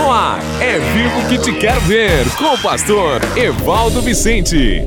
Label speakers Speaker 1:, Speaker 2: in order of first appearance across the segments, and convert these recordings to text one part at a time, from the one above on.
Speaker 1: No ar, é vivo que te quero ver, com o pastor Evaldo Vicente.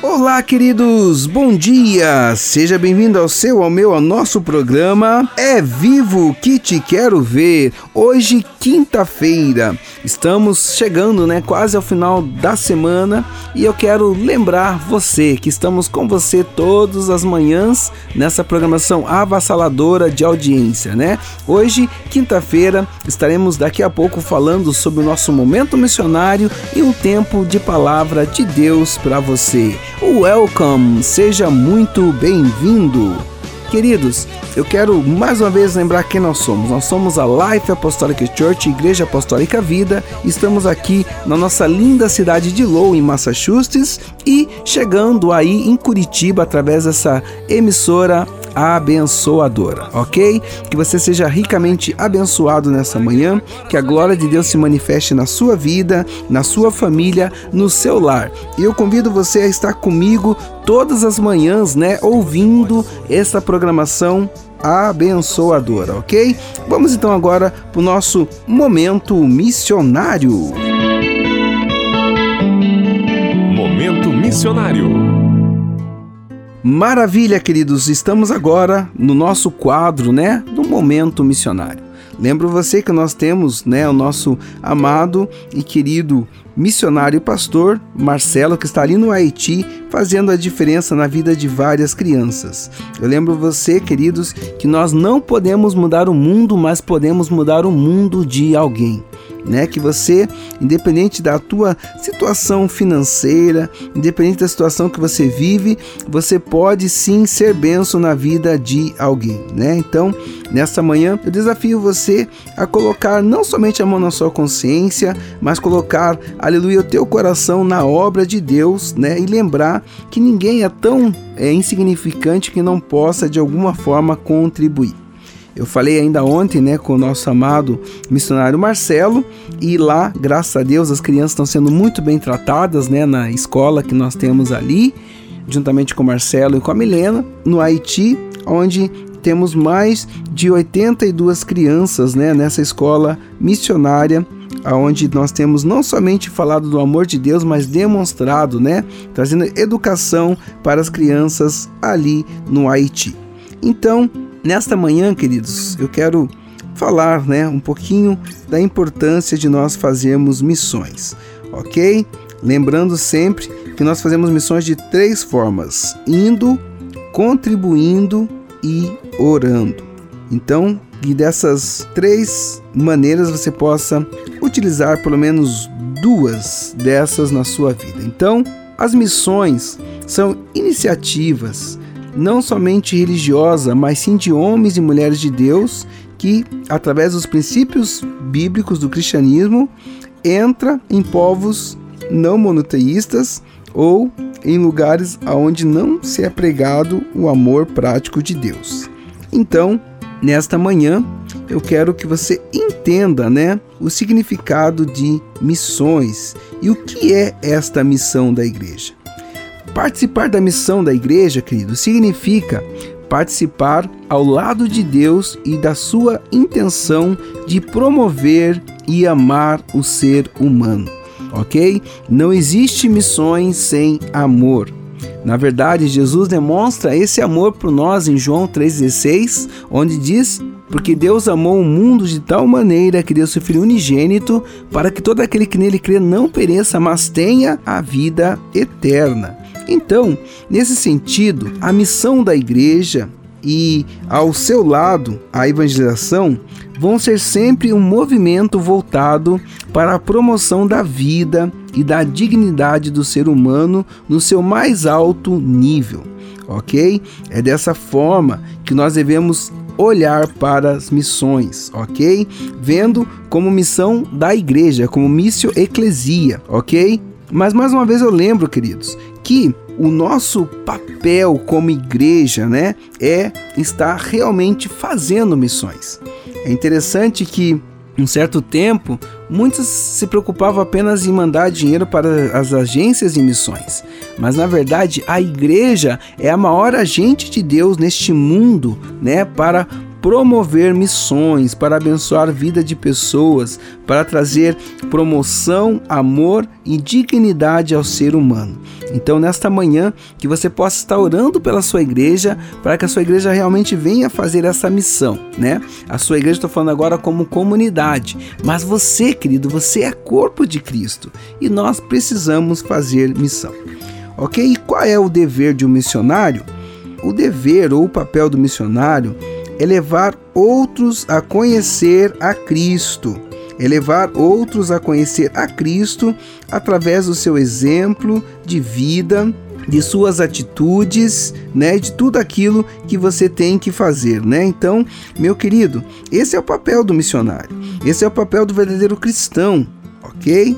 Speaker 2: Olá, queridos, bom dia! Seja bem-vindo ao seu, ao meu, ao nosso programa É Vivo que Te Quero Ver. Hoje, quinta-feira, estamos chegando, né, quase ao final da semana e eu quero lembrar você que estamos com você todas as manhãs nessa programação avassaladora de audiência, né? Hoje, quinta-feira, estaremos daqui a pouco falando sobre o nosso momento missionário e um tempo de palavra de Deus para você. Welcome, seja muito bem-vindo. Queridos, eu quero mais uma vez lembrar quem nós somos. Nós somos a Life Apostolic Church, Igreja Apostólica Vida. Estamos aqui na nossa linda cidade de Lowell, em Massachusetts, e chegando aí em Curitiba através dessa emissora abençoadora, ok? Que você seja ricamente abençoado nessa manhã, que a glória de Deus se manifeste na sua vida, na sua família, no seu lar. E eu convido você a estar comigo todas as manhãs, né, ouvindo essa programação abençoadora, ok? Vamos então agora para o nosso momento missionário.
Speaker 1: Momento missionário.
Speaker 2: Maravilha, queridos, estamos agora no nosso quadro, né, do momento missionário. Lembro você que nós temos, né, o nosso amado e querido missionário e pastor Marcelo, que está ali no Haiti, fazendo a diferença na vida de várias crianças. Eu lembro você, queridos, que nós não podemos mudar o mundo, mas podemos mudar o mundo de alguém né? Que você, independente da tua situação financeira, independente da situação que você vive, você pode sim ser benção na vida de alguém, né? Então, nesta manhã, eu desafio você a colocar não somente a mão na sua consciência, mas colocar, aleluia, o teu coração na obra de Deus, né? E lembrar que ninguém é tão é, insignificante que não possa de alguma forma contribuir. Eu falei ainda ontem, né, com o nosso amado missionário Marcelo, e lá, graças a Deus, as crianças estão sendo muito bem tratadas, né, na escola que nós temos ali, juntamente com o Marcelo e com a Milena, no Haiti, onde temos mais de 82 crianças, né, nessa escola missionária aonde nós temos não somente falado do amor de Deus, mas demonstrado, né, trazendo educação para as crianças ali no Haiti. Então, Nesta manhã, queridos, eu quero falar né, um pouquinho da importância de nós fazermos missões, ok? Lembrando sempre que nós fazemos missões de três formas: indo, contribuindo e orando. Então, e dessas três maneiras você possa utilizar pelo menos duas dessas na sua vida. Então, as missões são iniciativas não somente religiosa, mas sim de homens e mulheres de Deus que, através dos princípios bíblicos do cristianismo, entra em povos não monoteístas ou em lugares onde não se é pregado o amor prático de Deus. Então, nesta manhã, eu quero que você entenda, né, o significado de missões e o que é esta missão da igreja. Participar da missão da igreja, querido, significa participar ao lado de Deus e da sua intenção de promover e amar o ser humano, ok? Não existe missões sem amor. Na verdade, Jesus demonstra esse amor por nós em João 3,16, onde diz: Porque Deus amou o mundo de tal maneira que deu seu Filho unigênito, para que todo aquele que nele crê não pereça, mas tenha a vida eterna. Então, nesse sentido, a missão da igreja e ao seu lado a evangelização vão ser sempre um movimento voltado para a promoção da vida e da dignidade do ser humano no seu mais alto nível, ok? É dessa forma que nós devemos olhar para as missões, ok? Vendo como missão da igreja, como missio ecclesia, ok? Mas mais uma vez eu lembro, queridos, que o nosso papel como igreja, né, é estar realmente fazendo missões. É interessante que um certo tempo, muitos se preocupavam apenas em mandar dinheiro para as agências de missões. Mas na verdade, a igreja é a maior agente de Deus neste mundo, né, para promover missões, para abençoar a vida de pessoas, para trazer promoção, amor e dignidade ao ser humano. Então, nesta manhã, que você possa estar orando pela sua igreja, para que a sua igreja realmente venha fazer essa missão, né? A sua igreja, estou falando agora como comunidade, mas você, querido, você é corpo de Cristo e nós precisamos fazer missão. Ok? E qual é o dever de um missionário? O dever ou o papel do missionário é levar outros a conhecer a Cristo. É levar outros a conhecer a Cristo através do seu exemplo de vida, de suas atitudes, né, de tudo aquilo que você tem que fazer, né? Então, meu querido, esse é o papel do missionário. Esse é o papel do verdadeiro cristão, OK?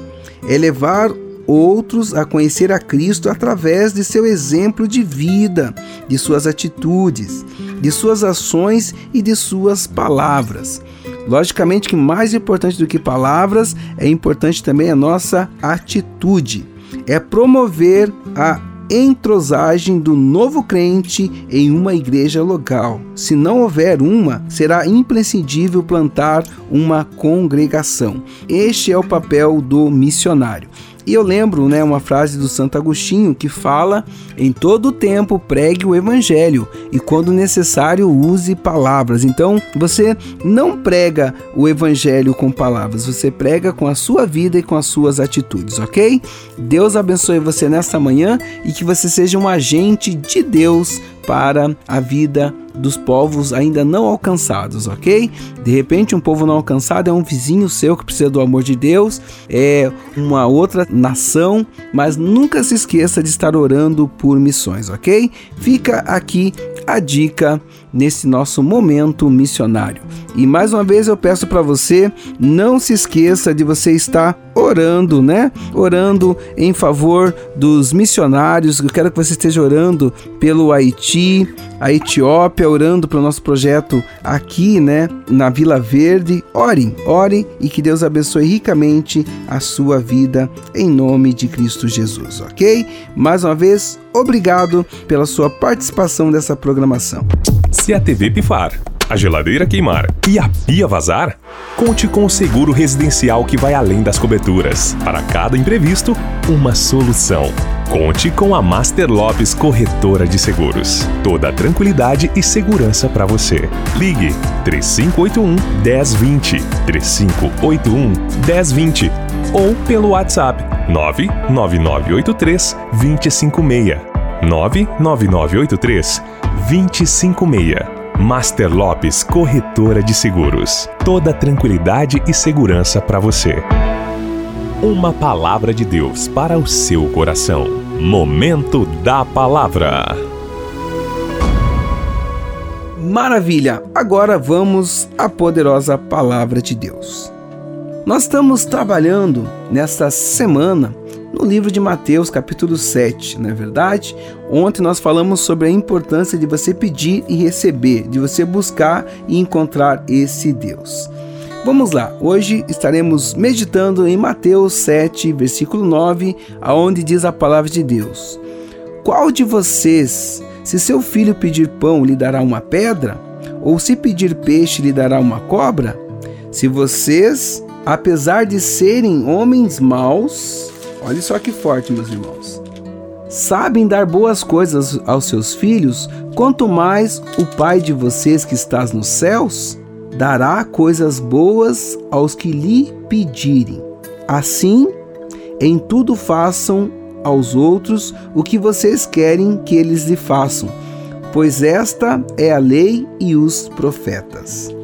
Speaker 2: É levar outros a conhecer a Cristo através de seu exemplo de vida, de suas atitudes, de suas ações e de suas palavras. Logicamente que mais importante do que palavras é importante também a nossa atitude. É promover a entrosagem do novo crente em uma igreja local. Se não houver uma, será imprescindível plantar uma congregação. Este é o papel do missionário. E eu lembro, né, uma frase do Santo Agostinho que fala: "Em todo tempo pregue o evangelho e quando necessário use palavras". Então, você não prega o evangelho com palavras, você prega com a sua vida e com as suas atitudes, OK? Deus abençoe você nesta manhã e que você seja um agente de Deus para a vida dos povos ainda não alcançados, ok? De repente, um povo não alcançado é um vizinho seu que precisa do amor de Deus, é uma outra nação, mas nunca se esqueça de estar orando por missões, ok? Fica aqui a dica nesse nosso momento missionário. E mais uma vez eu peço para você, não se esqueça de você estar orando, né? Orando em favor dos missionários. Eu quero que você esteja orando pelo Haiti, a Etiópia, orando para o nosso projeto aqui, né, na Vila Verde. Orem, orem e que Deus abençoe ricamente a sua vida em nome de Cristo Jesus, ok? Mais uma vez, obrigado pela sua participação nessa programação.
Speaker 1: Se a TV pifar, a geladeira queimar e a pia vazar, conte com o seguro residencial que vai além das coberturas. Para cada imprevisto, uma solução. Conte com a Master Lopes Corretora de Seguros. Toda tranquilidade e segurança para você. Ligue 3581 1020 3581 1020 ou pelo WhatsApp 99983 256 99983 256 Master Lopes Corretora de Seguros. Toda tranquilidade e segurança para você. Uma palavra de Deus para o seu coração. Momento da palavra.
Speaker 2: Maravilha! Agora vamos à poderosa palavra de Deus. Nós estamos trabalhando nesta semana no livro de Mateus, capítulo 7, não é verdade? Ontem nós falamos sobre a importância de você pedir e receber, de você buscar e encontrar esse Deus. Vamos lá, hoje estaremos meditando em Mateus 7, versículo 9, aonde diz a palavra de Deus: Qual de vocês, se seu filho pedir pão, lhe dará uma pedra? Ou se pedir peixe, lhe dará uma cobra? Se vocês, apesar de serem homens maus, Olha só que forte, meus irmãos. Sabem dar boas coisas aos seus filhos, quanto mais o Pai de vocês que estás nos céus dará coisas boas aos que lhe pedirem. Assim, em tudo façam aos outros o que vocês querem que eles lhe façam, pois esta é a lei e os profetas.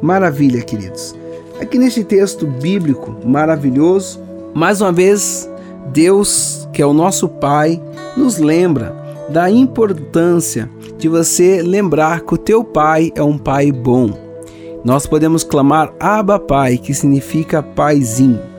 Speaker 2: Maravilha, queridos. Aqui neste texto bíblico maravilhoso, mais uma vez Deus, que é o nosso Pai, nos lembra da importância de você lembrar que o teu Pai é um Pai bom. Nós podemos clamar Abba Pai, que significa paizinho.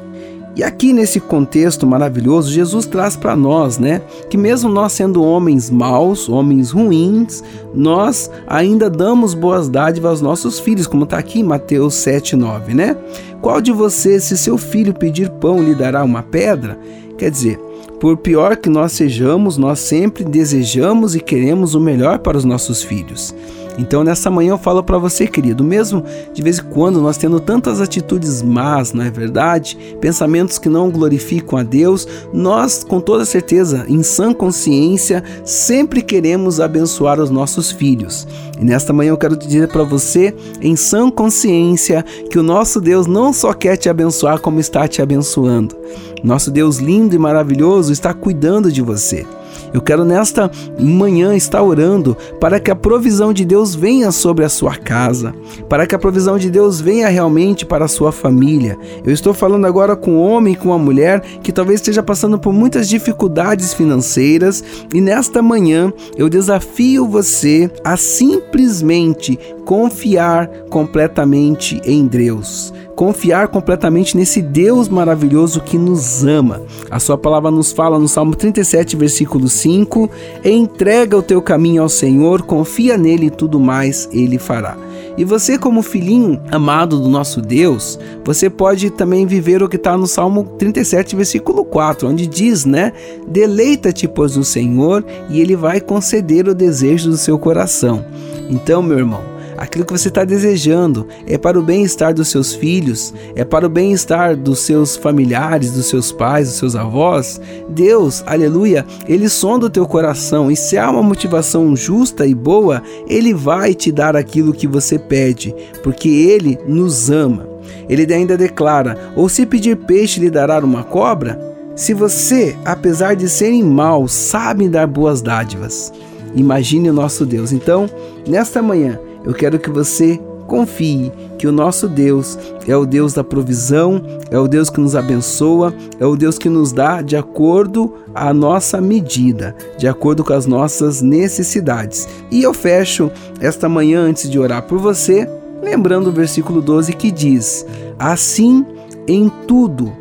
Speaker 2: E aqui nesse contexto maravilhoso, Jesus traz para nós, né, que mesmo nós sendo homens maus, homens ruins, nós ainda damos boas dádivas aos nossos filhos, como está aqui em Mateus 7:9, né? Qual de vocês, se seu filho pedir pão, lhe dará uma pedra? Quer dizer, por pior que nós sejamos, nós sempre desejamos e queremos o melhor para os nossos filhos. Então nessa manhã eu falo para você, querido, mesmo de vez em quando nós tendo tantas atitudes más, não é verdade? Pensamentos que não glorificam a Deus, nós com toda certeza, em sã consciência, sempre queremos abençoar os nossos filhos. E nesta manhã eu quero dizer para você, em sã consciência, que o nosso Deus não só quer te abençoar, como está te abençoando. Nosso Deus lindo e maravilhoso está cuidando de você. Eu quero nesta manhã estar orando para que a provisão de Deus venha sobre a sua casa, para que a provisão de Deus venha realmente para a sua família. Eu estou falando agora com um homem com uma mulher que talvez esteja passando por muitas dificuldades financeiras e nesta manhã eu desafio você a simplesmente confiar completamente em Deus confiar completamente nesse Deus maravilhoso que nos ama. A sua palavra nos fala no Salmo 37, versículo 5: Entrega o teu caminho ao Senhor, confia nele e tudo mais ele fará. E você, como filhinho amado do nosso Deus, você pode também viver o que está no Salmo 37, versículo 4, onde diz, né? Deleita-te, pois, no Senhor, e Ele vai conceder o desejo do seu coração. Então, meu irmão, aquilo que você está desejando, é para o bem-estar dos seus filhos, é para o bem-estar dos seus familiares, dos seus pais, dos seus avós, Deus, aleluia, ele sonda o teu coração e se há uma motivação justa e boa, ele vai te dar aquilo que você pede, porque ele nos ama. Ele ainda declara: ou se pedir peixe, lhe dará uma cobra? Se você, apesar de serem maus, sabe dar boas dádivas, imagine o nosso Deus. Então, nesta manhã, eu quero que você confie que o nosso Deus é o Deus da provisão, é o Deus que nos abençoa, é o Deus que nos dá de acordo à nossa medida, de acordo com as nossas necessidades. E eu fecho esta manhã antes de orar por você, lembrando o versículo 12 que diz: Assim em tudo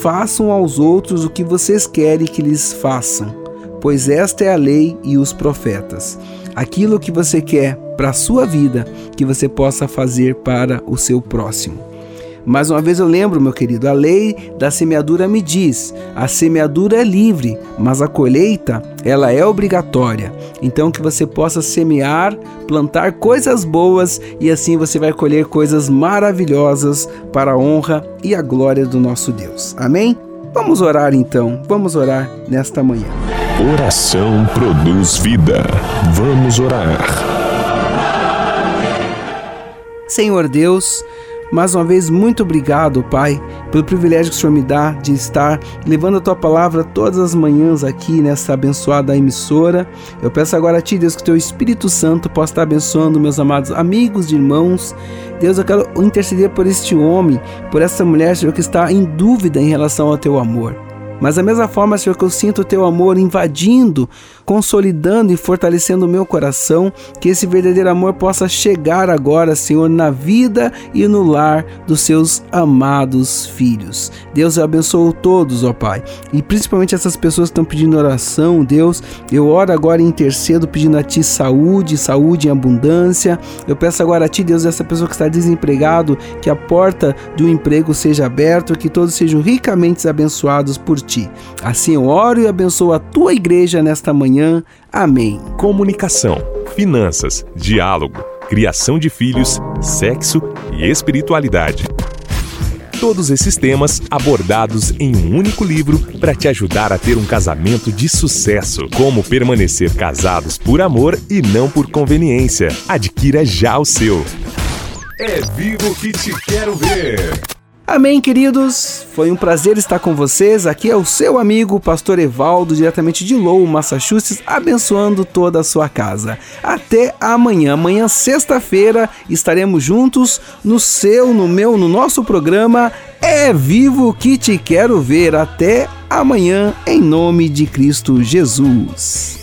Speaker 2: façam aos outros o que vocês querem que lhes façam, pois esta é a lei e os profetas. Aquilo que você quer para a sua vida que você possa fazer para o seu próximo. Mais uma vez eu lembro, meu querido, a lei da semeadura me diz: a semeadura é livre, mas a colheita, ela é obrigatória. Então que você possa semear, plantar coisas boas e assim você vai colher coisas maravilhosas para a honra e a glória do nosso Deus. Amém? Vamos orar então. Vamos orar nesta manhã.
Speaker 1: Oração produz vida. Vamos orar.
Speaker 2: Senhor Deus, mais uma vez, muito obrigado, Pai, pelo privilégio que o Senhor me dá de estar levando a tua palavra todas as manhãs aqui nessa abençoada emissora. Eu peço agora a Ti, Deus, que Teu Espírito Santo possa estar abençoando meus amados amigos e irmãos. Deus, eu quero interceder por este homem, por essa mulher, Senhor, que está em dúvida em relação ao Teu amor. Mas da mesma forma, Senhor, que eu sinto o teu amor invadindo, consolidando e fortalecendo o meu coração, que esse verdadeiro amor possa chegar agora, Senhor, na vida e no lar dos seus amados filhos. Deus abençoe todos, ó Pai, e principalmente essas pessoas que estão pedindo oração, Deus, eu oro agora e intercedo pedindo a Ti saúde, saúde em abundância. Eu peço agora a Ti, Deus, essa pessoa que está desempregado, que a porta do emprego seja aberta, que todos sejam ricamente abençoados por Ti ti. Assim eu oro e abençoo a tua igreja nesta manhã. Amém.
Speaker 1: Comunicação, finanças, diálogo, criação de filhos, sexo e espiritualidade. Todos esses temas abordados em um único livro para te ajudar a ter um casamento de sucesso. Como permanecer casados por amor e não por conveniência. Adquira já o seu. É vivo que te quero ver.
Speaker 2: Amém, queridos. Foi um prazer estar com vocês. Aqui é o seu amigo, Pastor Evaldo, diretamente de Lowell, Massachusetts, abençoando toda a sua casa. Até amanhã. Amanhã, sexta-feira, estaremos juntos no seu, no meu, no nosso programa É Vivo que Te Quero Ver. Até amanhã, em nome de Cristo Jesus.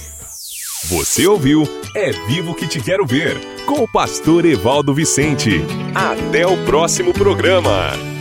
Speaker 1: Você ouviu É Vivo que Te Quero Ver, com o pastor Evaldo Vicente. Até o próximo programa.